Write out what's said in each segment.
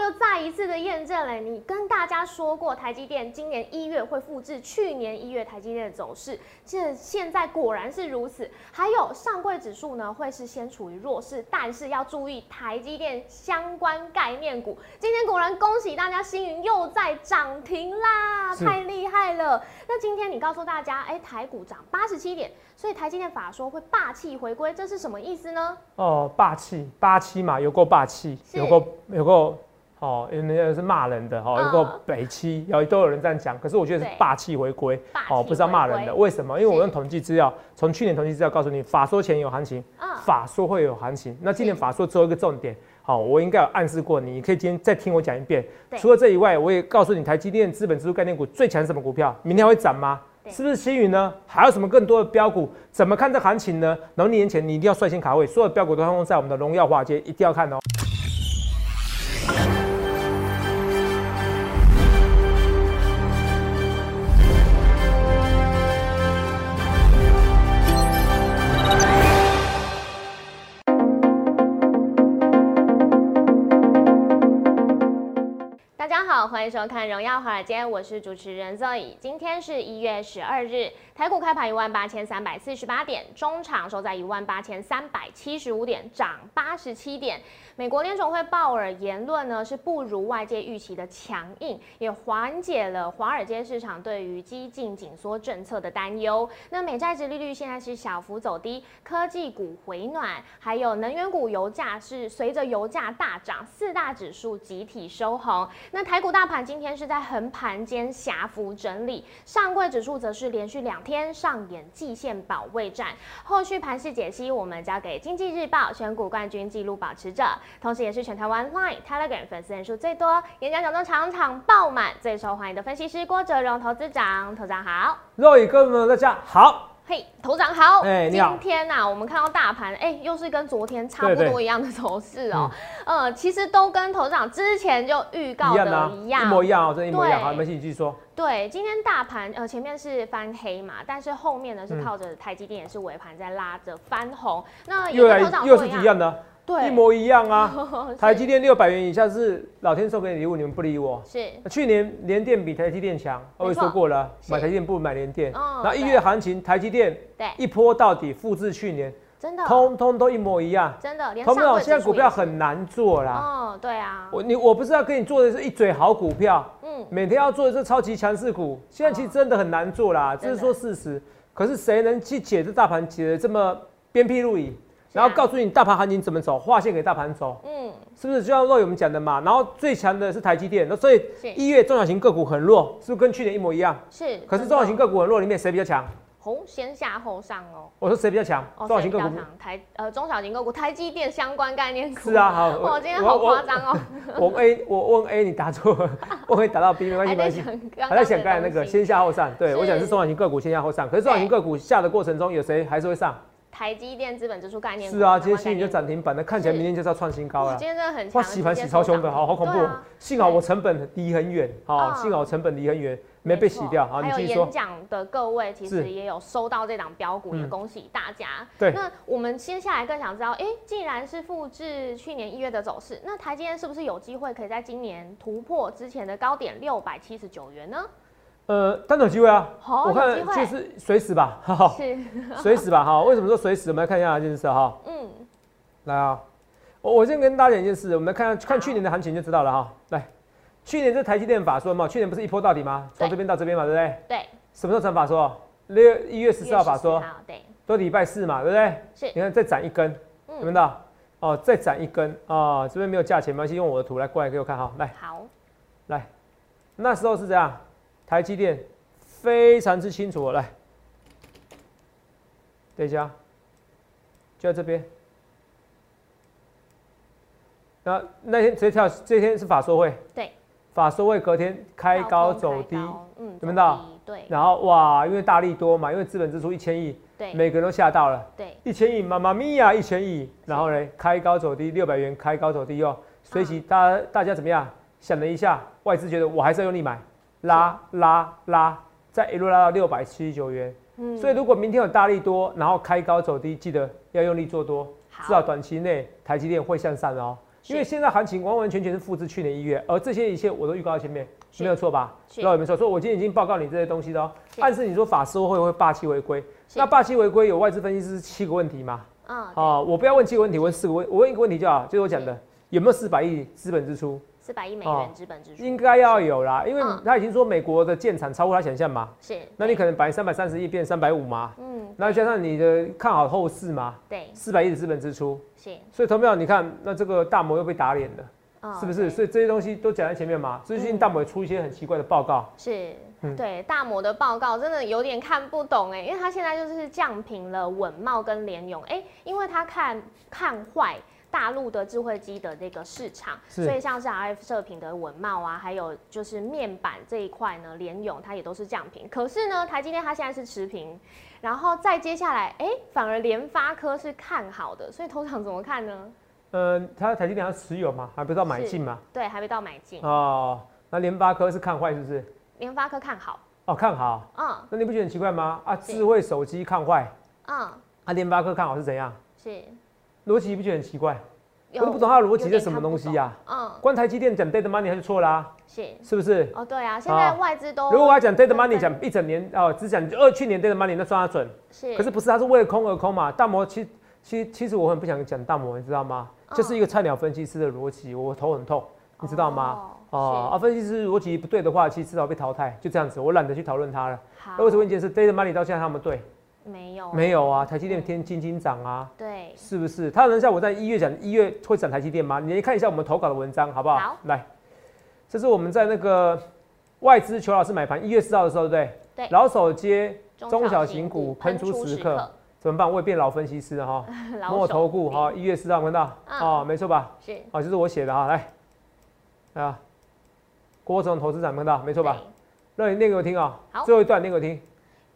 又再一次的验证了，你跟大家说过，台积电今年一月会复制去年一月台积电的走势，这现在果然是如此。还有上柜指数呢，会是先处于弱势，但是要注意台积电相关概念股，今天果然恭喜大家，星云又在涨停啦，太厉害了。那今天你告诉大家，哎，台股涨八十七点，所以台积电法说会霸气回归，这是什么意思呢？哦，霸气八七嘛，有够霸气，有够有够。哦，因为那个是骂人的哈，有个北七，有都有人这样讲，可是我觉得是霸气回归，哦，不是要骂人的，为什么？因为我用统计资料，从去年统计资料告诉你，法说前有行情，法说会有行情，那今年法说只有一个重点，好，我应该有暗示过你，你可以今天再听我讲一遍。除了这以外，我也告诉你，台积电资本支出概念股最强什么股票？明天会涨吗？是不是新宇呢？还有什么更多的标股？怎么看这行情呢？农历年前你一定要率先卡位，所有标股都通在我们的荣耀华街，一定要看哦。收看《荣耀华尔街》，我是主持人 Zoe。今天是一月十二日，台股开盘一万八千三百四十八点，中场收在一万八千三百七十五点，涨八十七点。美国联总会鲍尔言论呢是不如外界预期的强硬，也缓解了华尔街市场对于激进紧缩政策的担忧。那美债值利率现在是小幅走低，科技股回暖，还有能源股油价是随着油价大涨，四大指数集体收红。那台股大盘今天是在横盘间狭幅整理，上柜指数则是连续两天上演季线保卫战。后续盘势解析，我们交给经济日报选股冠军纪录保持者。同时，也是全台湾 Line、Telegram 粉丝人数最多、演讲讲中场场爆满、最受欢迎的分析师郭哲荣投资长。投资长好，各位哥们大家好。嘿，头长好。哎，今天呐，我们看到大盘，哎，又是跟昨天差不多一样的走势哦。呃，其实都跟头长之前就预告的一样，一模一样哦，真一模一样。好，没事，你继续说。对，今天大盘呃前面是翻黑嘛，但是后面呢是靠着台积电也是尾盘在拉着翻红。那又来又是一样的。一模一样啊！台积电六百元以下是老天送给你礼物，你们不理我。是去年联电比台积电强，我也说过了，买台积电不如买联电。然后一月行情，台积电一波到底，复制去年，真的，通通都一模一样。真的，通通现在股票很难做啦。哦，对啊。我你我不是要跟你做的是一嘴好股票，嗯，每天要做的是超级强势股，现在其实真的很难做啦，这是说事实。可是谁能去解这大盘解的这么鞭辟入里？然后告诉你大盘行情怎么走，划线给大盘走，嗯，是不是就像若我们讲的嘛？然后最强的是台积电，那所以一月中小型个股很弱，是不是跟去年一模一样？是。可是中小型个股很弱，里面谁比较强？红先下后上哦。我说谁比较强？中小型个股台呃中小型个股台积电相关概念股。是啊，好。我今天好夸张哦。我 A 我问 A 你答错，我以答到 B 没关系没关系。还在想刚才那个先下后上，对我想是中小型个股先下后上，可是中小型个股下的过程中有谁还是会上？台积电资本支出概念是啊，今天新宇就涨停板，那看起来明天就是要创新高了。今天真的很哇，洗盘洗超凶的，好好恐怖。幸好我成本离很远，好，幸好成本离很远，没被洗掉。好，你继续说。演讲的各位其实也有收到这档标股，也恭喜大家。对。那我们接下来更想知道，哎，既然是复制去年一月的走势，那台积电是不是有机会可以在今年突破之前的高点六百七十九元呢？呃，当然有机会啊！好，我看就是随时吧，是 随时吧，哈。为什么说随时？我们来看一下这件事哈。嗯，来啊，我我先跟大家讲一件事，我们来看看去年的行情就知道了哈。来，去年这台积电法说嘛，去年不是一波到底吗？从这边到这边嘛，对不对？对。什么时候成法说？六一月十四号法说，对，都礼拜四嘛，对不对？是。你看再涨一根，有没有到？哦，再涨一根啊！这边没有价钱，没关系，用我的图来过来给我看哈。来，好，来，那时候是这样。台积电非常之清楚，来，等一下，就在这边。那那天直接跳，这天是法说会，对，法说会隔天开高走低，嗯，怎么到？对，然后哇，因为大力多嘛，因为资本支出一千亿，对，每个人都吓到了，对，一千亿，妈妈咪呀，一千亿，然后呢，开高走低，六百元开高走低哦，随即大家大家怎么样？想了一下，外资觉得我还是要用力买。拉拉拉，再一路拉到六百七十九元。嗯，所以如果明天有大力多，然后开高走低，记得要用力做多，至少短期内台积电会向上哦。因为现在行情完完全全是复制去年一月，而这些一切我都预告在前面，没有错吧？知道有没有错？所以我今天已经报告你这些东西了，暗示你说法师会会霸气违规，那霸气违规有外资分析师七个问题吗？啊，我不要问七个问题，问四个问，我问一个问题就好，就是我讲的有没有四百亿资本支出？四百亿美元资本支出应该要有啦，因为他已经说美国的建产超过他想象嘛。是，那你可能百三百三十亿变三百五嘛。嗯，那加上你的看好后市嘛。对，四百亿的资本支出。是，所以投票你看，那这个大摩又被打脸了，是不是？所以这些东西都讲在前面嘛。最近大摩出一些很奇怪的报告。是，对，大摩的报告真的有点看不懂哎，因为他现在就是降平了稳茂跟联勇哎，因为他看看坏。大陆的智慧机的这个市场，所以像是 RF 射频的文茂啊，还有就是面板这一块呢，联咏它也都是降频。可是呢，台积电它现在是持平，然后再接下来，哎，反而联发科是看好的，所以头场怎么看呢？呃，它台积电还持有嘛，还不到买进嘛？对，还没到买进。哦，那联发科是看坏是不是？联发科看好。哦，看好。嗯。那你不觉得很奇怪吗？啊，智慧手机看坏。嗯。啊，联发科看好是怎样？是。逻辑不觉得很奇怪？我都不懂它的逻辑是什么东西呀？嗯，关台积电讲 dead money 他就错啦？是是不是？哦，对啊，现在外资都如果我要讲 dead money 讲一整年哦，只讲二去年 dead money 那算它准。是，可是不是？它是为了空而空嘛？大摩其其其实我很不想讲大摩，你知道吗？就是一个菜鸟分析师的逻辑，我头很痛，你知道吗？哦，啊，分析师逻辑不对的话，其实迟早被淘汰，就这样子，我懒得去讨论它了。好，那为什么问题是 dead money 到现在他们对？没有，没有啊！台积电天金金涨啊，对，是不是？他能像我在一月讲一月会涨台积电吗？你看一下我们投稿的文章好不好？好，来，这是我们在那个外资裘老师买盘一月四号的时候，对不对？对。老手接中小型股喷出时刻，怎么办？我也变老分析师了哈。摸头顾哈，一月四号看到啊，没错吧？是啊，就是我写的哈，来，啊，郭总投资长看到没错吧？那你念给我听啊，最后一段念给我听。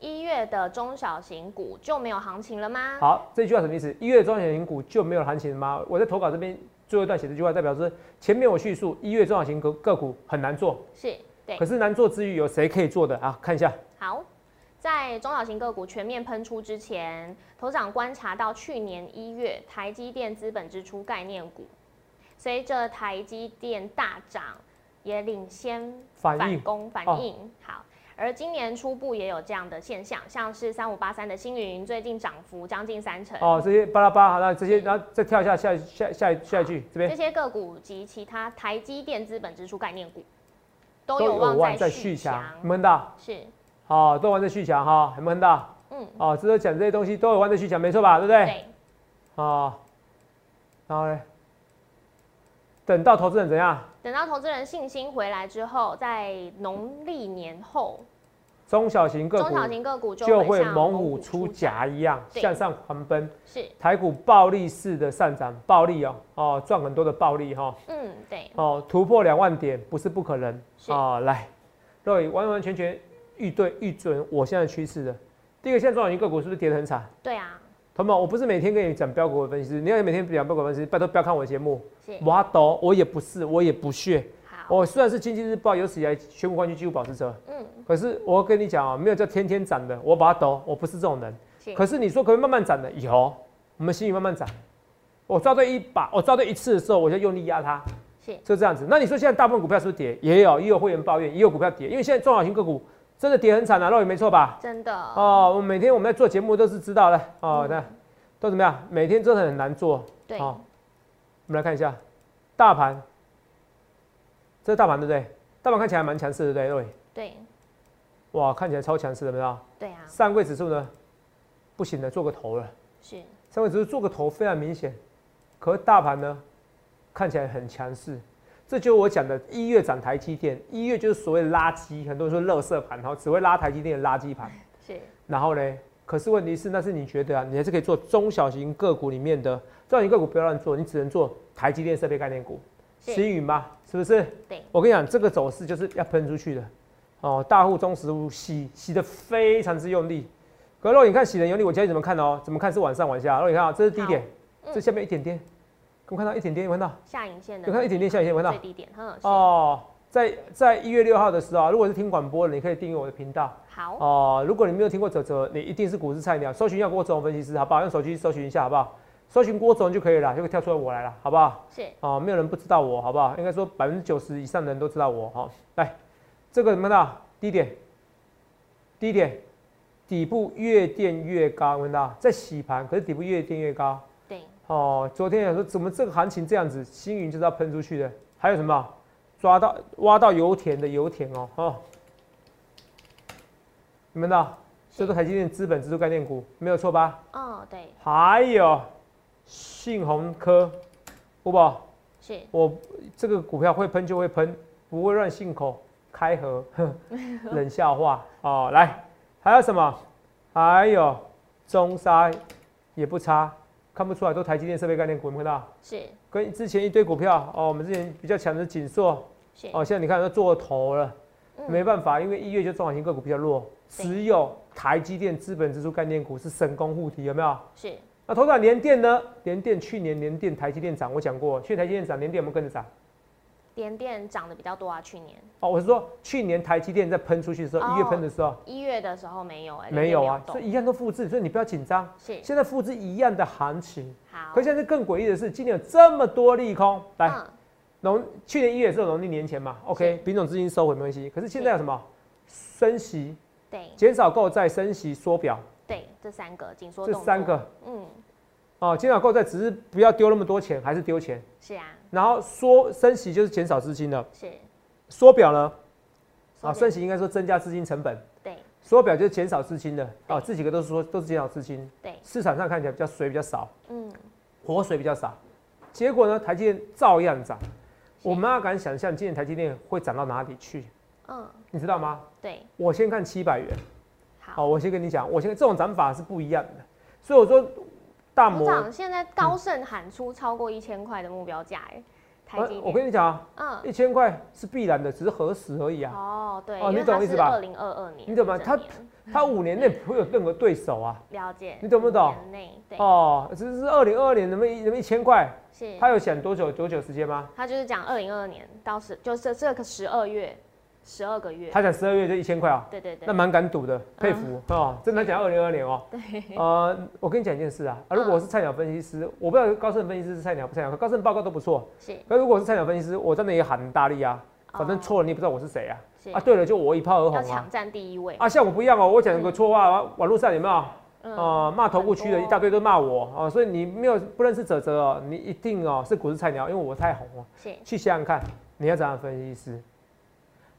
一月的中小型股就没有行情了吗？好，这句话什么意思？一月中小型股就没有行情了吗？我在投稿这边最后一段写这句话，代表是前面我叙述一月中小型个个股很难做，是对。可是难做之余，有谁可以做的啊？看一下。好，在中小型个股全面喷出之前，头长观察到去年一月台积电资本支出概念股，随着台积电大涨，也领先反攻反应。好。而今年初步也有这样的现象，像是三五八三的星云最近涨幅将近三成。哦，这些巴拉巴，好，那这些，然后再跳一下下下下下一句这边。这些个股及其他台积电资本支出概念股都有望在续强，有没有到？是。哦，都有望在续强哈，有没看到？嗯。哦，值得讲这些东西都有望在续强，没错吧？对不对？对。哦。然后呢？等到投资人怎样？等到投资人信心回来之后，在农历年后，中小型个股中小型个股就会猛虎出夹一样向上狂奔。是台股暴力式的上涨，暴力哦哦赚很多的暴力哈。嗯，对。哦，突破两万点不是不可能啊！来，各位完完全全预对预准我现在趋势的。第一个，现在中小型个股是不是跌得很惨？对啊。同们，我不是每天跟你讲标股的分析师，你要每天讲标股分析师，拜托不要看我的节目。我懂，我也不是，我也不屑。我虽然是经济日报有史以来全国冠军纪录保持者，嗯，可是我跟你讲啊，没有叫天天涨的，我把它抖，我不是这种人。可是你说可以慢慢涨的，有，我们心里慢慢涨。我抓对一把，我抓对一次的时候，我就用力压它。是，就这样子。那你说现在大部分股票是不是跌？也有，也有会员抱怨，也有股票跌，因为现在中小型个股。真的跌很惨啊，肉也没错吧？真的哦，我每天我们在做节目都是知道的哦。那都怎么样？每天真的很难做。对，好，我们来看一下大盘，这是大盘对不对？大盘看起来蛮强势的，对不对？对。哇，看起来超强势的，没有？对啊。上柜指数呢？不行的，做个头了。是。上柜指数做个头非常明显，可是大盘呢，看起来很强势。这就是我讲的，一月涨台积电，一月就是所谓垃圾，很多人说垃圾盘，然后只会拉台积电的垃圾盘。是。然后呢？可是问题是，那是你觉得啊，你还是可以做中小型个股里面的中小型个股，不要乱做，你只能做台积电设备概念股，新云嘛，是不是？对。我跟你讲，这个走势就是要喷出去的。哦，大户中实物洗洗的非常之用力。可若你看洗的用力，我教你怎么看哦？怎么看是往上往下？若你看啊，这是低点，这下面一点点。我看到一点点，有看到下影线的，有看到一点点下影线，看到最低点，哦，在在一月六号的时候，如果是听广播的，你可以订阅我的频道。好哦，如果你没有听过泽泽，你一定是股市菜鸟，搜寻一下郭泽宏分析师，好不好？用手机搜寻一下，好不好？搜寻郭总就可以了，就会跳出来我来了，好不好？是哦，没有人不知道我，好不好？应该说百分之九十以上的人都知道我。好，来，这个什么的？低点，低点，底部越垫越高，闻到？在洗盘，可是底部越垫越高。对。哦，昨天有说怎么这个行情这样子，星云就是要喷出去的。还有什么？抓到挖到油田的油田哦，哦，你们的，这个台积电资本指数概念股没有错吧？哦，对。还有。信鸿科，不宝，是我这个股票会喷就会喷，不会乱信口开河，冷笑话哦。来，还有什么？还有中沙也不差，看不出来都台积电设备概念股，看到？是跟之前一堆股票哦，我们之前比较强的锦硕，哦，现在你看都做头了，没办法，因为一月就中小型个股比较弱，只有台积电资本支出概念股是神功护体，有没有？是。那头涨联电呢？联电去年联电台积电涨，我讲过，去年台积电涨，联电有没有跟着涨？联电涨的比较多啊，去年。哦，我是说去年台积电在喷出去的时候，一月喷的时候，一月的时候没有哎，没有啊，所以一样都复制，所以你不要紧张。是，现在复制一样的行情。好。可现在更诡异的是，今年有这么多利空，来，农去年一月是农历年前嘛，OK，品种资金收回没关系。可是现在有什么？升息，对，减少购债，升息缩表。对，这三个紧缩这三个，嗯，哦，减少购债只是不要丢那么多钱，还是丢钱？是啊。然后缩升息就是减少资金了。是。缩表呢？啊，升息应该说增加资金成本。对。缩表就是减少资金的。哦，这几个都是说都是减少资金。对。市场上看起来比较水比较少。嗯。活水比较少。结果呢，台积电照样涨。我们要敢想象今年台积电会涨到哪里去？嗯。你知道吗？对。我先看七百元。好，我先跟你讲，我先这种涨法是不一样的，所以我说大摩现在高盛喊出超过一千块的目标价，哎，台积我跟你讲，嗯，一千块是必然的，只是何时而已啊。哦，对，哦，你懂意思吧？二零二二年，你懂吗？他他五年内不会有任何对手啊。了解，你懂不懂？内，对，哦，只是二零二二年那么一那么一千块，是，他有想多久多久时间吗？他就是讲二零二二年到十，就是这个十二月。十二个月，他讲十二月就一千块啊？对对对，那蛮敢赌的，佩服哦。真的讲二零二二年哦。对。呃，我跟你讲一件事啊，啊，如果我是菜鸟分析师，我不知道高盛分析师是菜鸟不菜鸟，高盛报告都不错。是。那如果是菜鸟分析师，我真的也喊很大力啊，反正错了你也不知道我是谁啊。啊，对了，就我一炮而红啊。抢占第一位。啊，像我不一样哦，我讲个错话，网络上有没有？呃，骂头部区的一大堆都骂我啊，所以你没有不认识泽泽哦，你一定哦是股市菜鸟，因为我太红了。是。去想想看，你要怎样分析师？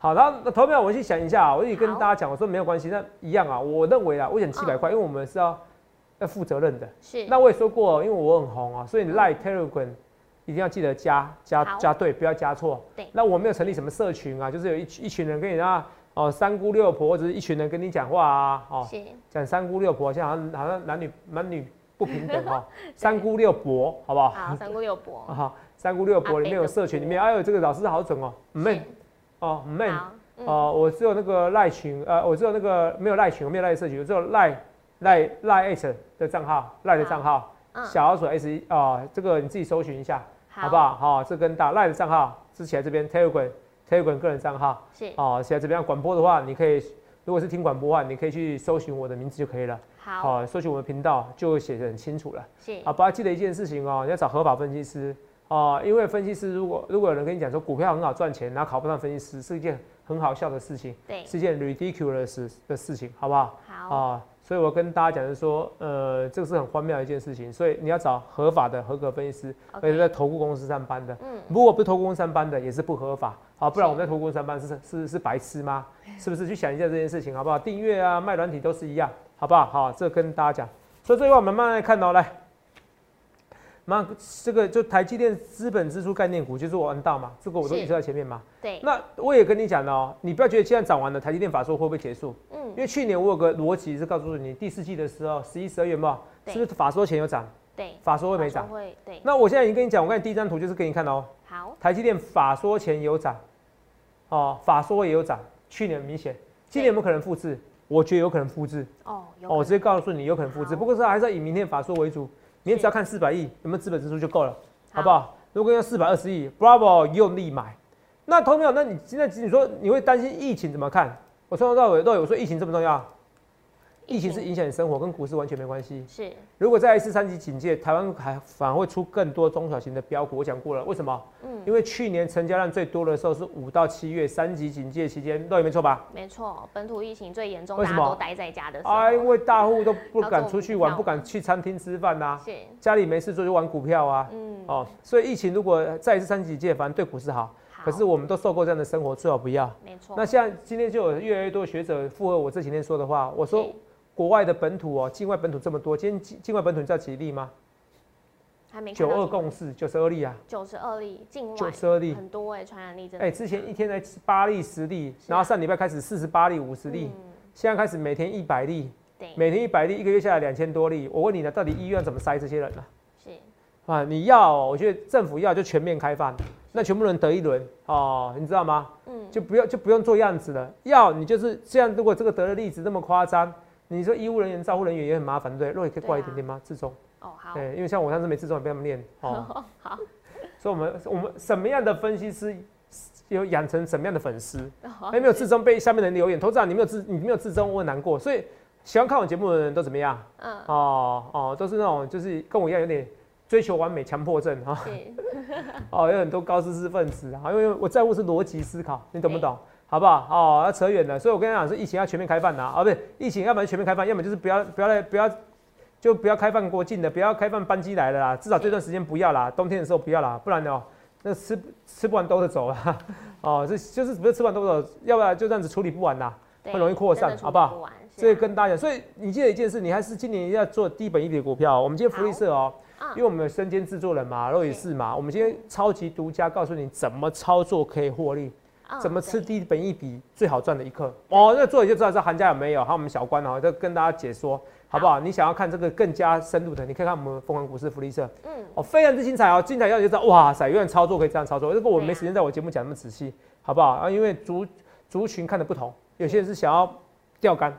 好，然后那投票我去想一下啊，我也跟大家讲，我说没有关系，那一样啊。我认为啊，我选七百块，因为我们是要要负责任的。是。那我也说过，因为我很红啊，所以你 Like Telegram 一定要记得加加加对，不要加错。对。那我没有成立什么社群啊，就是有一一群人跟你啊，哦三姑六婆或者是一群人跟你讲话啊，哦讲三姑六婆，现在好像好像男女男女不平等哈，三姑六婆好不好？好，三姑六婆。好，三姑六婆里面有社群，里面哎呦这个老师好准哦，妹。哦，man，哦，我只有那个赖群，呃，我只有那个没有赖群，我没有赖社群，我只有赖赖赖 s 的账号，赖的账号，小老鼠 s 哦，这个你自己搜寻一下，好。不好？好，这跟大赖的账号，支起来这边 Telegram，Telegram 个人账号，是，哦，现在这边广播的话，你可以，如果是听广播的话，你可以去搜寻我的名字就可以了，好，搜寻我的频道就会写的很清楚了，是，好，不要记得一件事情哦，你要找合法分析师。哦，因为分析师如果如果有人跟你讲说股票很好赚钱，然后考不上分析师是一件很好笑的事情，对，是件 ridiculous 的事情，好不好？好啊，所以我跟大家讲是说，呃，这个是很荒谬的一件事情，所以你要找合法的合格分析师，而且在投顾公司上班的，嗯，如果不是投顾公司上班的，也是不合法，好，不然我们在投顾公司上班是是是白痴吗？是不是？去想一下这件事情，好不好？订阅啊，卖软体都是一样，好不好？好，这跟大家讲，所以这一块我们慢慢来看哦，来。那这个就台积电资本支出概念股，就是我恩道嘛，这个我都预测在前面嘛。对。那我也跟你讲了哦，你不要觉得现在涨完了，台积电法说会不会结束？嗯。因为去年我有个逻辑是告诉你，第四季的时候，十一、十二月嘛，是不是法说前有涨？对。法说会没涨？会。对。那我现在已经跟你讲，我看第一张图就是给你看哦。好。台积电法说前有涨，哦，法说也有涨，去年明显，今年有没有可能复制？我觉得有可能复制。哦。哦，我直接告诉你有可能复制，不过是还是要以明天法说为主。你只要看四百亿有没有资本支出就够了，好不好？如果要四百二十亿，Bravo 用力买。那投票，那你现在你说你会担心疫情怎么看？我从头到尾都有说疫情这么重要。疫情是影响你生活，跟股市完全没关系。是，如果再一次三级警戒，台湾还反而会出更多中小型的标股。我讲过了，为什么？嗯，因为去年成交量最多的时候是五到七月三级警戒期间，都也没错吧？没错，本土疫情最严重，大家都待在家的时候。啊，因为大户都不敢出去玩，不敢去餐厅吃饭呐，家里没事做就玩股票啊。嗯，哦，所以疫情如果再一次三级警戒，反正对股市好。可是我们都受过这样的生活，最好不要。没错。那像今天就有越来越多学者附和我这几天说的话。我说，国外的本土哦，境外本土这么多，今天境境外本土你知道几例吗？还没。九二共识，九十二例啊。九十二例境外。九十二例。很多哎，传染力真的。哎，之前一天才八例、十例，然后上礼拜开始四十八例、五十例，现在开始每天一百例。每天一百例，一个月下来两千多例。我问你呢，到底医院怎么塞这些人呢？是。啊，你要，我觉得政府要就全面开放。那全部人得一轮哦，你知道吗？嗯，就不要就不用做样子了。要你就是这样。如果这个得的例子那么夸张，你说医务人员、照护人员也很麻烦，对不对？肉也可以挂一点点吗？自重哦，好。对，因为像我上次没自重，也被他们练哦。好。所以我们我们什么样的分析师有养成什么样的粉丝？还没有自重被下面的人留言，投资长你没有自你没有自重，我很难过。所以喜欢看我节目的人都怎么样？嗯。哦哦，都是那种就是跟我一样有点。追求完美强迫症哈，哦，有很多高知识分子啊，因为我在乎是逻辑思考，你懂不懂？好不好？哦，要扯远了，所以我跟你讲是疫情要全面开放的啊，不是疫情要不然全面开放，要么就是不要不要来不要就不要开放国境的，不要开放班机来了啦，至少这段时间不要啦，冬天的时候不要啦，不然哦，那吃吃不完兜着走啊，哦，这就是不是吃完兜着走，要不然就这样子处理不完啦，会容易扩散，好不好？所以跟大家讲，所以你记得一件事，你还是今年要做低本一笔的股票，我们今天福利社哦。因为我们有身兼制作人嘛，肉也是嘛，我们今天超级独家告诉你怎么操作可以获利，怎么吃低本一笔最好赚的一刻哦。那做你就知道这行家有没有，还有我们小关哦，就跟大家解说好不好？你想要看这个更加深入的，你可以看我们凤凰股市福利社，嗯，哦，非常之精彩哦，精彩要就知道哇塞，有点操作可以这样操作，这个我没时间在我节目讲那么仔细，好不好？啊，因为族族群看的不同，有些人是想要钓竿，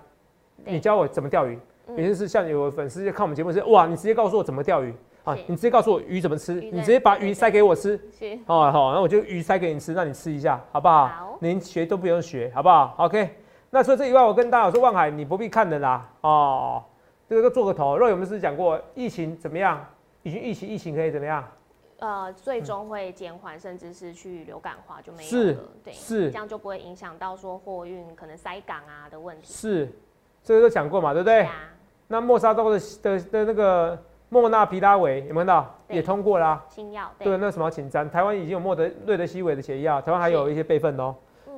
你教我怎么钓鱼；有些是像有粉丝看我们节目是哇，你直接告诉我怎么钓鱼。啊，你直接告诉我鱼怎么吃，你直接把鱼塞给我吃。哦，好，那我就鱼塞给你吃，让你吃一下，好不好？好。您学都不用学，好不好？OK。那除了这以外，我跟大家说，望海你不必看的啦。哦，这个做个头。若有没有是讲过疫情怎么样？已经疫情疫情可以怎么样？呃，最终会减缓，甚至是去流感化就没有了。对，是这样就不会影响到说货运可能塞港啊的问题。是，这个都讲过嘛，对不对？那莫沙多的的的那个。莫纳皮拉韦有没有看到？也通过啦。新药对，那什么紧张？台湾已经有莫德瑞德西韦的血药，台湾还有一些备份哦。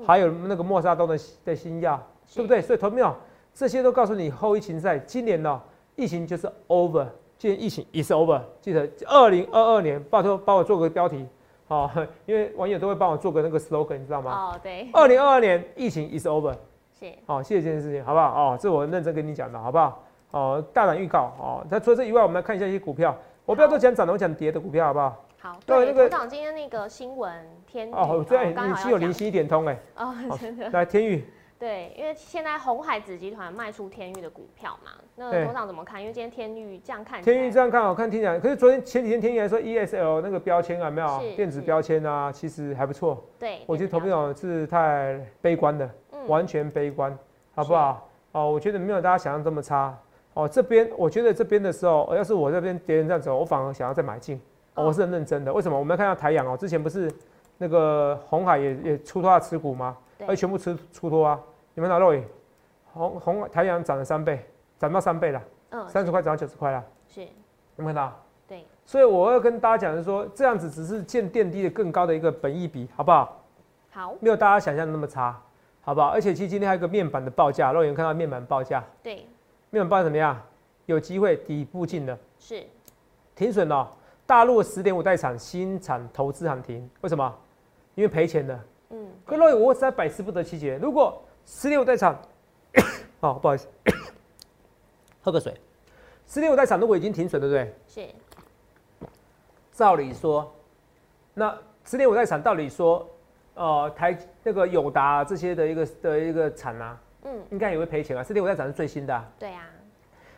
还有那个莫沙东的的新药，对不对？所以投票这些都告诉你后疫情在今年呢，疫情就是 over，今年疫情 is over。记得二零二二年，拜托帮我做个标题，好，因为网友都会帮我做个那个 slogan，你知道吗？哦，对。二零二二年疫情 is over。谢。好，谢谢这件事情，好不好？哦，这我认真跟你讲的，好不好？哦，大胆预告哦！那除了这以外，我们来看一下一些股票。我不要都讲涨的，我讲跌的股票，好不好？好。对，那个涨今天那个新闻天宇哦，对，你是有灵犀一点通哎。哦，真的。来天宇。对，因为现在红海子集团卖出天域的股票嘛，那头场怎么看？因为今天天域这样看，天域这样看好看听讲，可是昨天前几天天域来说 ESL 那个标签啊，没有电子标签啊，其实还不错。对，我觉得投票是太悲观的，完全悲观，好不好？哦，我觉得没有大家想象这么差。哦，这边我觉得这边的时候，要是我这边别人这样走，我反而想要再买进。我是很认真的。为什么？我们看到台阳哦，之前不是那个红海也也出脱持股吗？而且全部出出脱啊！你们哪位？红红台阳涨了三倍，涨到三倍了。嗯，三十块涨到九十块了。是，有没有看到？对。所以我要跟大家讲的是说，这样子只是见电低的更高的一个本益比，好不好？好。没有大家想象的那么差，好不好？而且其实今天还有个面板的报价，肉眼看到面板报价。对。面板报怎么样？有机会底部进的，是停损了。大陆十点五代厂新产投资喊停，为什么？因为赔钱的。嗯。可若有我实在百思不得其解。如果十点五代厂，哦，不好意思，喝个水。十点五代厂如果已经停损，对不对？是。照理说，那十点五代厂道理说，呃，台那个友达这些的一个的一个厂啊。嗯，应该也会赔钱啊。四点五代厂是最新的，对啊，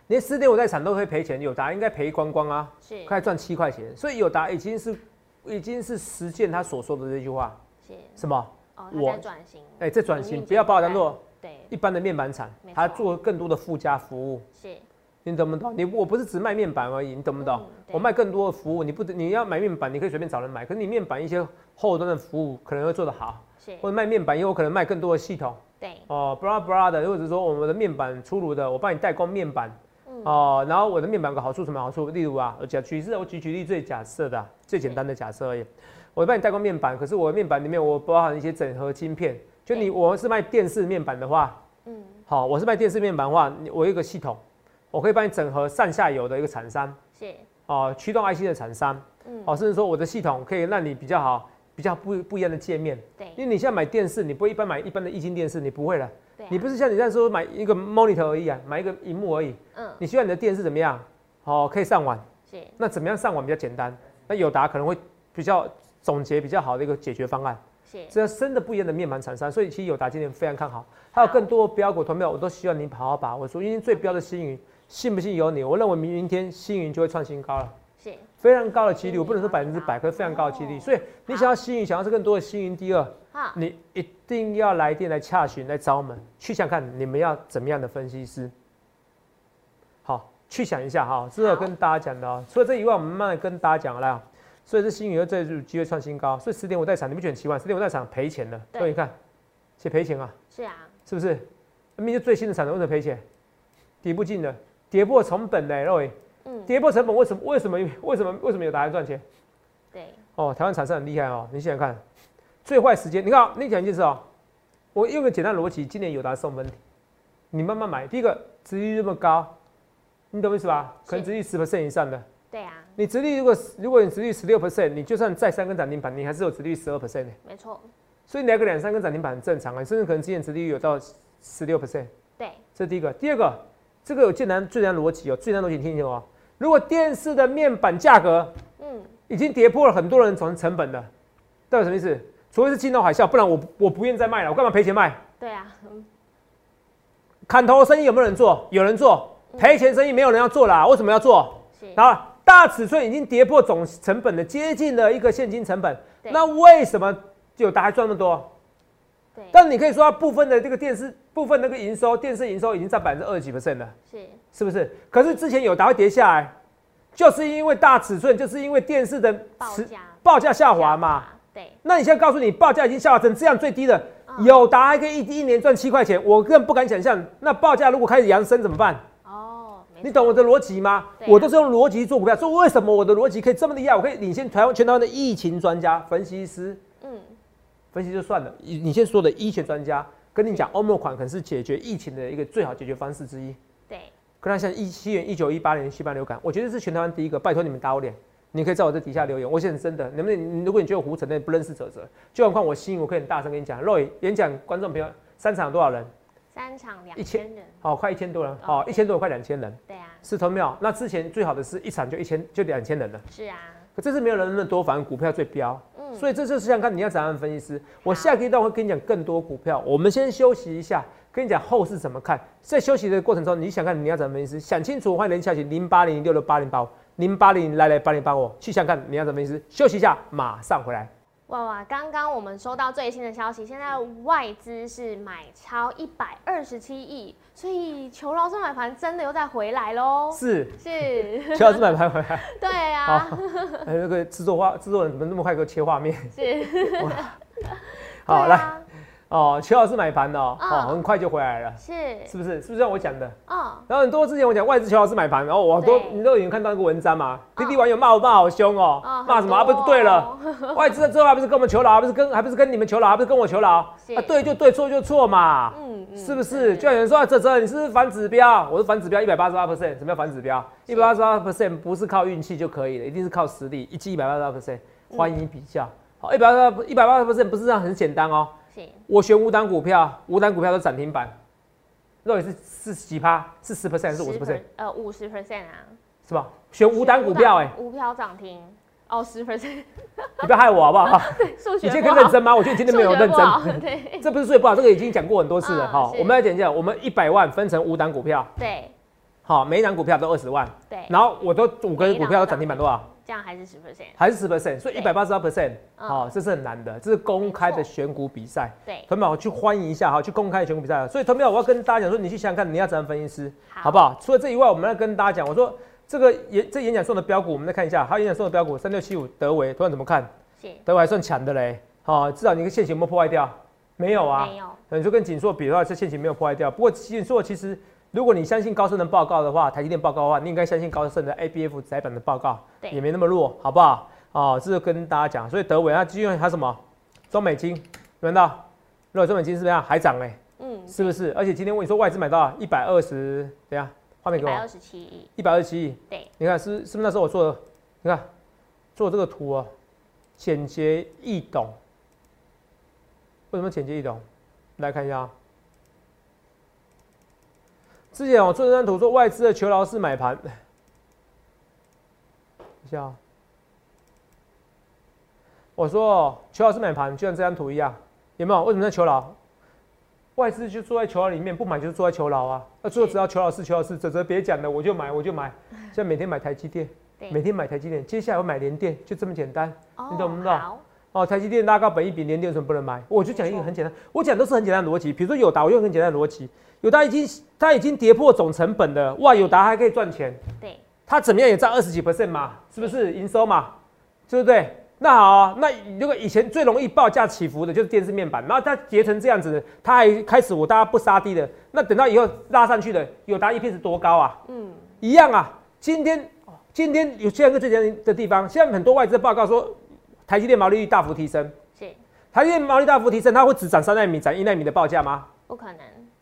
连四点五代厂都会赔钱，友达应该赔光光啊，是，快赚七块钱。所以友达已经是已经是实践他所说的这句话，是，什么？哦，在转型，哎，在转型，不要把我当做对，一般的面板厂，他做更多的附加服务。是，你懂不懂？你我不是只卖面板而已，你懂不懂？我卖更多的服务，你不你要买面板，你可以随便找人买，可是你面板一些后端的服务可能会做得好。是，或者卖面板，因为我可能卖更多的系统。对，哦，bra bra 的，或者说我们的面板出炉的，我帮你代工面板。哦，然后我的面板有个好处什么好处？例如啊，假举是，我举举例最假设的、最简单的假设而已。我帮你代工面板，可是我的面板里面我包含一些整合晶片。就你我是卖电视面板的话，嗯，好，我是卖电视面板的话，我有一个系统，我可以帮你整合上下游的一个厂商，是，哦，驱动 IC 的厂商，嗯，哦，甚至说我的系统可以让你比较好。比较不不一样的界面，对，因为你现在买电视，你不会一般买一般的液晶电视，你不会了，对，你不是像你在说买一个 monitor 而已啊，买一个荧幕而已，嗯，你希望你的电视怎么样？哦，可以上网，是，那怎么样上网比较简单？那友达可能会比较总结比较好的一个解决方案，是，这深的不一样的面板厂商，所以其实友达今年非常看好，还有更多标股投票，我都希望你好好把握。说因为最标的星云，信不信由你，我认为明明天星云就会创新高了。非常高的几率，我不能说百分之百，可是非常高的几率。所以你想要吸引，想要是更多的吸引第二，你一定要来电来洽询来找我们，去想看你们要怎么样的分析师。好，去想一下哈，这是跟大家讲的哦。除了这以外，我们慢慢跟大家讲来。所以这星云又再次机会创新高，所以十点五在场，你不觉得很奇怪？十点五在场赔钱了，对，你看，且赔钱啊。是啊。是不是？明明最新的产能为什么赔钱？底部进的，跌破成本的，各位。跌破成本为什么？为什么？为什么？为什么有答案赚钱？对哦，台湾厂商很厉害哦。你想想看，最坏时间，你看，你讲一件事哦。我用个简单逻辑，今年有答送分题，你慢慢买。第一个，殖利率这么高，你懂我意思吧？可能殖利率十 percent 以上的。对啊。你殖利率如果如果你殖利率十六 percent，你就算再三根涨停板，你还是有殖利率十二 percent 的。没错。所以来个两三根涨停板很正常啊，甚至可能今年殖利率有到十六 percent。对。这是第一个。第二个，这个有最难最难逻辑哦，最难逻辑听清楚哦。如果电视的面板价格，嗯，已经跌破了很多人从成本的，代表什么意思？除非是金融海啸，不然我我不愿意再卖了。我干嘛赔钱卖？对啊，砍头生意有没有人做？有人做，赔钱生意没有人要做啦。为什么要做？然后大尺寸已经跌破总成本的接近了一个现金成本，那为什么就大家赚那么多？对，但你可以说部分的这个电视部分那个营收，电视营收已经占百分之二十几 percent 了。是。是不是？可是之前有达会跌下来，就是因为大尺寸，就是因为电视的报价报价下滑嘛。对。那你现在告诉你，报价已经下滑成这样最低的，有达还可以一一年赚七块钱，我更不敢想象。那报价如果开始扬升怎么办？哦，你懂我的逻辑吗？我都是用逻辑做股票，说为什么我的逻辑可以这么厉害？我可以领先台湾全台湾的疫情专家分析师。嗯。分析就算了，你你先说的医学专家跟你讲，欧盟款可能是解决疫情的一个最好解决方式之一。对。跟他像一七年、一九一八年新冠流感，我觉得是全台湾第一个。拜托你们打我脸，你可以在我这底下留言。我现在真的，能不能？如果你觉得我胡扯，那不认识泽泽，就况我心，我可以很大声跟你讲。Roy 演讲观众朋友，三场有多少人？三场两千人，好，快一千多人，好，一千多快两千人。对啊，是头庙。那之前最好的是一场就一千，就两千人了。是啊，可这次没有人那么多，反而股票最标。嗯，所以这就是想看你要怎样分析师。我下个阶段会跟你讲更多股票。我们先休息一下。跟你讲后市怎么看，在休息的过程中，你想看你要怎么分析？想清楚，欢迎联系下去零八零六六八零八五零八零来来八零八五，去想看你要怎么分析。休息一下，马上回来。哇哇！刚刚我们收到最新的消息，现在外资是买超一百二十七亿，所以求老师买盘真的又再回来喽？是是，求老师买盘回来。对啊。好，那个制作画制作人怎么那么快给我切画面？是。好来。哦，邱老师买盘的哦，很快就回来了，是是不是？是不是像我讲的？哦，然后很多之前我讲外资邱老师买盘，然后我都你都已经看到那个文章嘛滴滴网友骂我骂好凶哦，骂什么？不是对了，外资之后还不是跟我们求饶，还不是跟还不是跟你们求饶，还不是跟我求饶？啊，对就对，错就错嘛，嗯嗯，是不是？就有人说泽泽你是不是反指标？我是反指标一百八十八 percent，什么叫反指标？一百八十八 percent 不是靠运气就可以了，一定是靠实力，一记一百八十八 percent，欢迎比较。好，一百八一百八十 percent 不是这样很简单哦。我选五档股票，五档股票都涨停板，到底是是几趴？是十 percent 还是五十 percent？呃，五十 percent 啊，是吧？选五档股票，哎，五票涨停，哦，十 percent，你不要害我好不好？对，数学你今天认真吗？我觉得你今天没有认真，对，这不是数学不好，这个已经讲过很多次了哈。我们来讲一下，我们一百万分成五档股票，对，好，每一档股票都二十万，对，然后我都五个股票都涨停板多少？这样还是十 percent，还是十 percent，所以一百八十二 percent，好，这是很难的，这是公开的选股比赛，对，同学们去欢迎一下哈，去公开选股比赛，所以同学们我要跟大家讲说，你去想想看，你要怎样分析师，好不好？除了这以外，我们要跟大家讲，我说这个演这演讲送的标股，我们再看一下，还有演讲送的标股三六七五德维，同学怎么看？德维还算强的嘞，好，至少你个线型有没有破坏掉？没有啊，没有，你说跟锦硕比的话，这线型没有破坏掉，不过锦硕其实。如果你相信高盛的报告的话，台积电报告的话，你应该相信高盛的 A B F 窄板的报告，也没那么弱，好不好？哦，这是跟大家讲，所以德伟啊，基本还什么中美金，看到？如果中美金是不是还涨哎？嗯，是不是？而且今天问你说外资买到一百二十，怎样？画面给我。一百二十七亿。一百二十七亿。对。你看是是不是那时候我做的？你看做这个图啊，简洁易懂。为什么简洁易懂？来看一下。之前我做这张图，说外资的求饶式买盘，一下，我说求饶式买盘就像这张图一样，有没有？为什么在求饶？外资就坐在求饶里面，不买就是坐在求饶啊。那最后只要求饶式、求饶式，这这别讲了，我就买，我就买。现在每天买台积电，每天买台积电，接下来我买联电，就这么简单，你懂不懂？哦，台积电拉高本一比，联电为什么不能买？我就讲一个很简单，我讲都是很简单的逻辑。比如说友达，我用很简单的逻辑。友达已经，它已经跌破总成本了，哇！有达还可以赚钱，对，它怎么样也占二十几 percent 嘛，是不是营收嘛，对不对？那好，那如果以前最容易报价起伏的就是电视面板，然后它跌成这样子，它还开始我大家不杀低的，那等到以后拉上去的，有达一片是多高啊？嗯，一样啊。今天今天有这样一个最简单的地方，现在很多外资报告说台积电毛利率大幅提升，是台积电毛利大幅提升，它会只涨三纳米、涨一纳米的报价吗？不可能。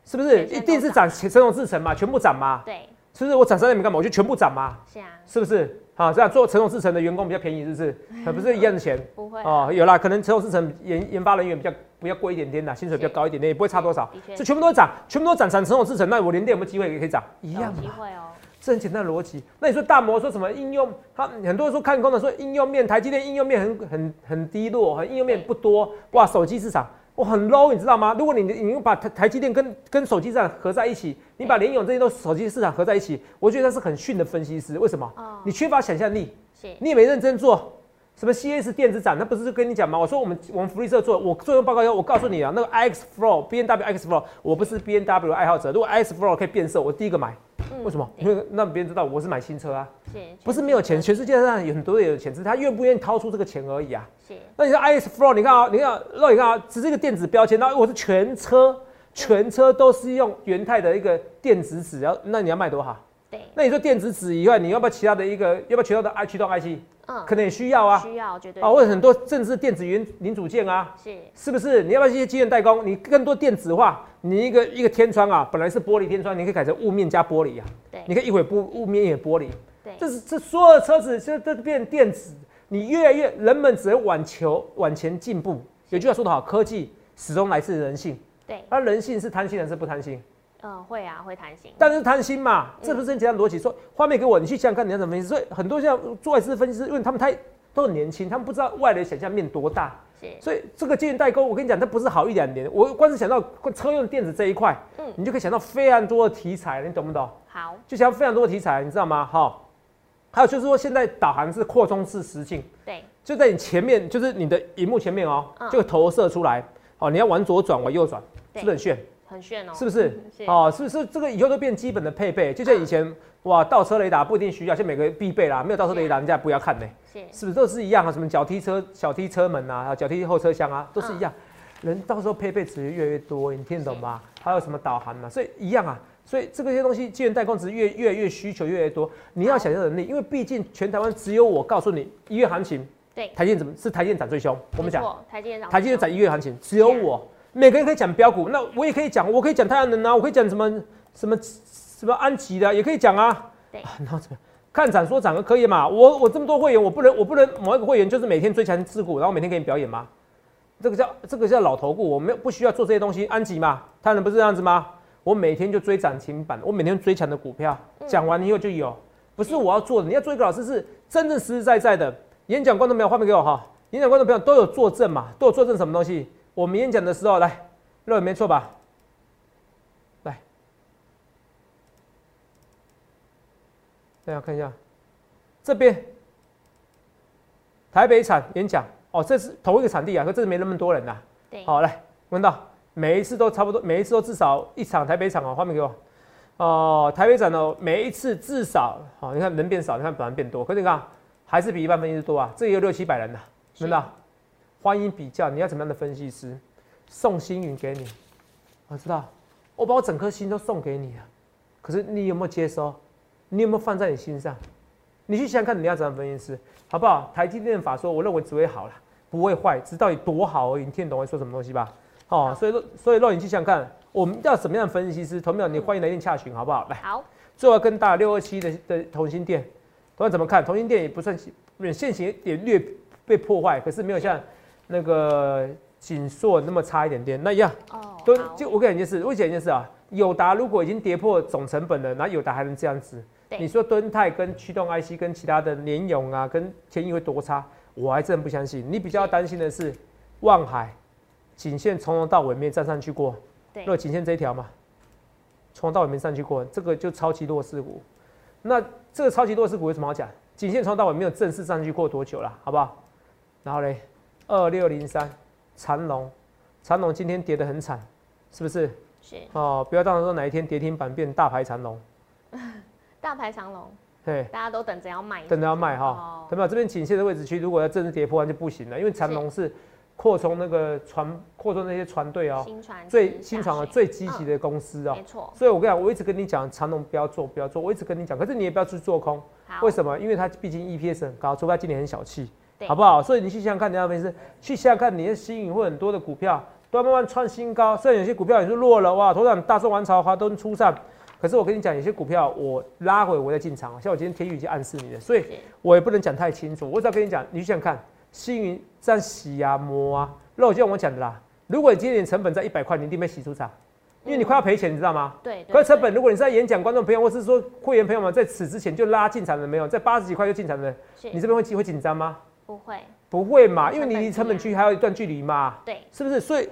是不是一定是涨成龙制成嘛？全部涨嘛？对，是不是我涨三你们干嘛？我就全部涨嘛？是啊，是不是？好，这样做成龙制成的员工比较便宜，是不是？可不是一样的钱？不会哦，有啦，可能成龙制成研研发人员比较比较贵一点点啦，薪水比较高一点点，也不会差多少。这全部都涨，全部都涨，涨成龙制成，那我连电有没有机会也可以涨？一样机会哦。这很简单的逻辑。那你说大摩说什么应用？他很多人说看空的，说应用面，台积电应用面很很很低落，很应用面不多。哇，手机市场。我很 low，你知道吗？如果你你用把台台积电跟跟手机市场合在一起，你把联勇这些都手机市场合在一起，我觉得他是很逊的分析师。为什么？你缺乏想象力，你也没认真做。什么 CS 电子展，他不是跟你讲吗？我说我们我们福利社做，我做完报告以后，我告诉你啊，那个 X Flow B N W X Flow，我不是 B N W 爱好者。如果 X Flow 可以变色，我第一个买。为什么？因为让别人知道我是买新车啊。不是没有钱，全世界上有很多人有钱，只是他愿不愿意掏出这个钱而已啊。是。那你说 X Flow，你看啊，你看，那你看啊，只是一个电子标签，那我是全车，全车都是用元泰的一个电子纸，要那你要卖多好？对。那你说电子纸以外，你要不要其他的一个？要不要其他的 I 驱动 IC？嗯，可能也需要啊，需要绝对啊，或者很多甚至电子元零组件啊，是是不是？你要不要这些机电代工？你更多电子化，你一个一个天窗啊，本来是玻璃天窗，你可以改成雾面加玻璃啊，对，你可以一会不雾面也玻璃，对，这是这所有的车子现在都变电子，你越来越人们只能往求往前进步。有句话说得好，科技始终来自人性，对，而人性是贪心还是不贪心？嗯，会啊，会贪心，但是贪心嘛，这不是很简单逻辑？说画面给我，你去想想看你要怎么分析。所以很多像做外资分析师，因为他们太都很年轻，他们不知道外的想象面多大。所以这个晶圆代工，我跟你讲，它不是好一两年。我光是想到车用电子这一块，嗯，你就可以想到非常多的题材，你懂不懂？好，就想非常多的题材，你知道吗？好，还有就是说，现在导航是扩充式实境，对，就在你前面，就是你的荧幕前面哦，就投射出来。哦，你要往左转，往右转，是不是很炫？很炫哦，是不是？哦，是不是这个以后都变基本的配备？就像以前哇，倒车雷达不一定需要，现在每个必备啦。没有倒车雷达，人家不要看呢。是，是不是都是一样啊？什么脚踢车、小踢车门啊，脚踢后车厢啊，都是一样。人到时候配备只会越来越多，你听得懂吗？还有什么导航啊？所以一样啊。所以这个些东西，资源代工值越越来越需求越来越多。你要想象能力，因为毕竟全台湾只有我告诉你一月行情。对，台积电怎么是台积电涨最凶？我们讲台积电涨，台积电涨一月行情，只有我。每个人可以讲标股，那我也可以讲，我可以讲太阳能啊，我可以讲什么什么什么安吉的，也可以讲啊。对，然后怎么看涨说涨可以嘛？我我这么多会员，我不能我不能某一个会员就是每天追强自股，然后每天给你表演吗？这个叫这个叫老头股，我没有不需要做这些东西。安吉嘛，太阳能不是这样子吗？我每天就追涨停板，我每天追强的股票，讲完以后就有，不是我要做的。你要做一个老师是真正实实在在的演讲，观众朋友画面给我哈，演讲观众朋友都有作证嘛，都有作证什么东西？我们演讲的时候来，肉没错吧？来，大家看一下这边台北场演讲哦，这是同一个场地啊，可这是没那么多人呐。对，好来问到每一次都差不多，每一次都至少一场台北场哦，画面给我哦，台北场呢每一次至少好，你看人变少，你看本来变多，可是你看还是比一般分析师多啊，这也有六七百人的，真的。欢迎比较，你要怎么样的分析师？送星云给你，我知道，我把我整颗心都送给你了，可是你有没有接收？你有没有放在你心上？你去想想看，你要怎样分析师，好不好？台积电法说，我认为只会好了，不会坏，知道有多好而已。你听懂我说什么东西吧？哦，所以说，所以让你去想想看，我们要什么样的分析师？同样，你欢迎来电洽询，好不好？来，好。最后跟大六二七的的同心店，同样怎么看？同心店也不算现行也略被破坏，可是没有像那个。紧缩那么差一点点，那一样哦。都就我跟你讲一件事，我讲一件事啊。友达如果已经跌破总成本了，那友达还能这样子？你说敦泰跟驱动 IC 跟其他的联勇啊，跟天翼会多差？我还真不相信。你比较担心的是望海颈线从头到尾没站上去过。对。若颈线这一条嘛，从头到尾没上去过，这个就超级弱势股。那这个超级弱势股有什么好讲？颈线从头到尾没有正式上去过多久了，好不好？然后嘞，二六零三。长龙，长龙今天跌得很惨，是不是？是哦，不要到时候哪一天跌停板变大牌长龙，大牌长龙，对，大家都等着要卖，等着要卖哈。对吧？这边颈线的位置区，如果要正式跌破，那就不行了，因为长龙是扩充那个船，扩充那些船队哦，新船最新船啊最积极的公司哦，没错。所以我跟你讲，我一直跟你讲，长龙不要做，不要做，我一直跟你讲，可是你也不要去做空，为什么？因为它毕竟 EPS 很高，除非它今年很小气。好不好？所以你去想想看，你要没事去想想看，你的吸引会很多的股票都要慢慢创新高。虽然有些股票也是弱了，哇，头涨大宋王朝华东出上，可是我跟你讲，有些股票我拉回我再进场。像我今天天宇已经暗示你了，所以我也不能讲太清楚。我只要跟你讲，你去想看，新云在洗啊摸啊，那我就像我讲的啦。如果你今年成本在一百块，你一定被洗出场，因为你快要赔钱，你知道吗？对。快成本，如果你在演讲观众朋友，或是说会员朋友们，在此之前就拉进场了没有？在八十几块就进场了，你这边会会紧张吗？不会，不会嘛？因为你离成本区还有一段距离嘛。对，是不是？所以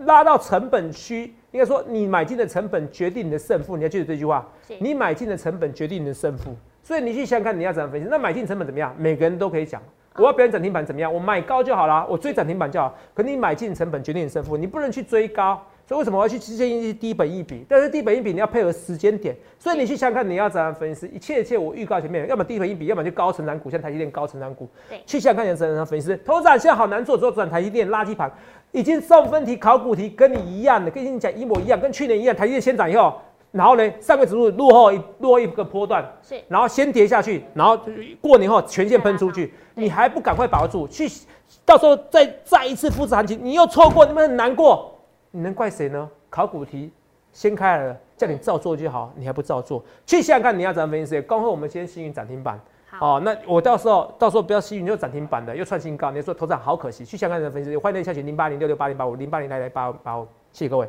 拉到成本区，应该说你买进的成本决定你的胜负。你要记得这句话，你买进的成本决定你的胜负。所以你去想想看，你要怎样分析？那买进成本怎么样？每个人都可以讲。我要表演涨停板怎么样？我买高就好啦，我追涨停板就好。可你买进成本决定你胜负，你不能去追高。所以为什么我要去建议低本一比？但是低本一比你要配合时间点，所以你去想想看你要怎样分析？一切一切我预告前面，要么低本一比，要么就高成长股，像台积电高成长股。对，去想想看你要怎样分析？投资现在好难做，做转台积电垃圾盘，已经送分题考古题跟你一样的，跟你讲一模一样，跟去年一样，台积电先涨以后，然后呢上个指数落后一落后一个波段，是，然后先跌下去，然后过年后全线喷出去，你还不赶快把握住？去到时候再再一次复制行情，你又错过，你们很难过，你能怪谁呢？考古题掀开了，叫你照做就好，你还不照做？去想想看你要怎么分析？刚好我们今天幸运涨停板，好，那我到时候到时候不要幸运就涨停板的，又创新高，你说头涨好可惜。去想想看怎么分析？欢迎下去零八零六六八零八五零八零来来八八五，谢谢各位。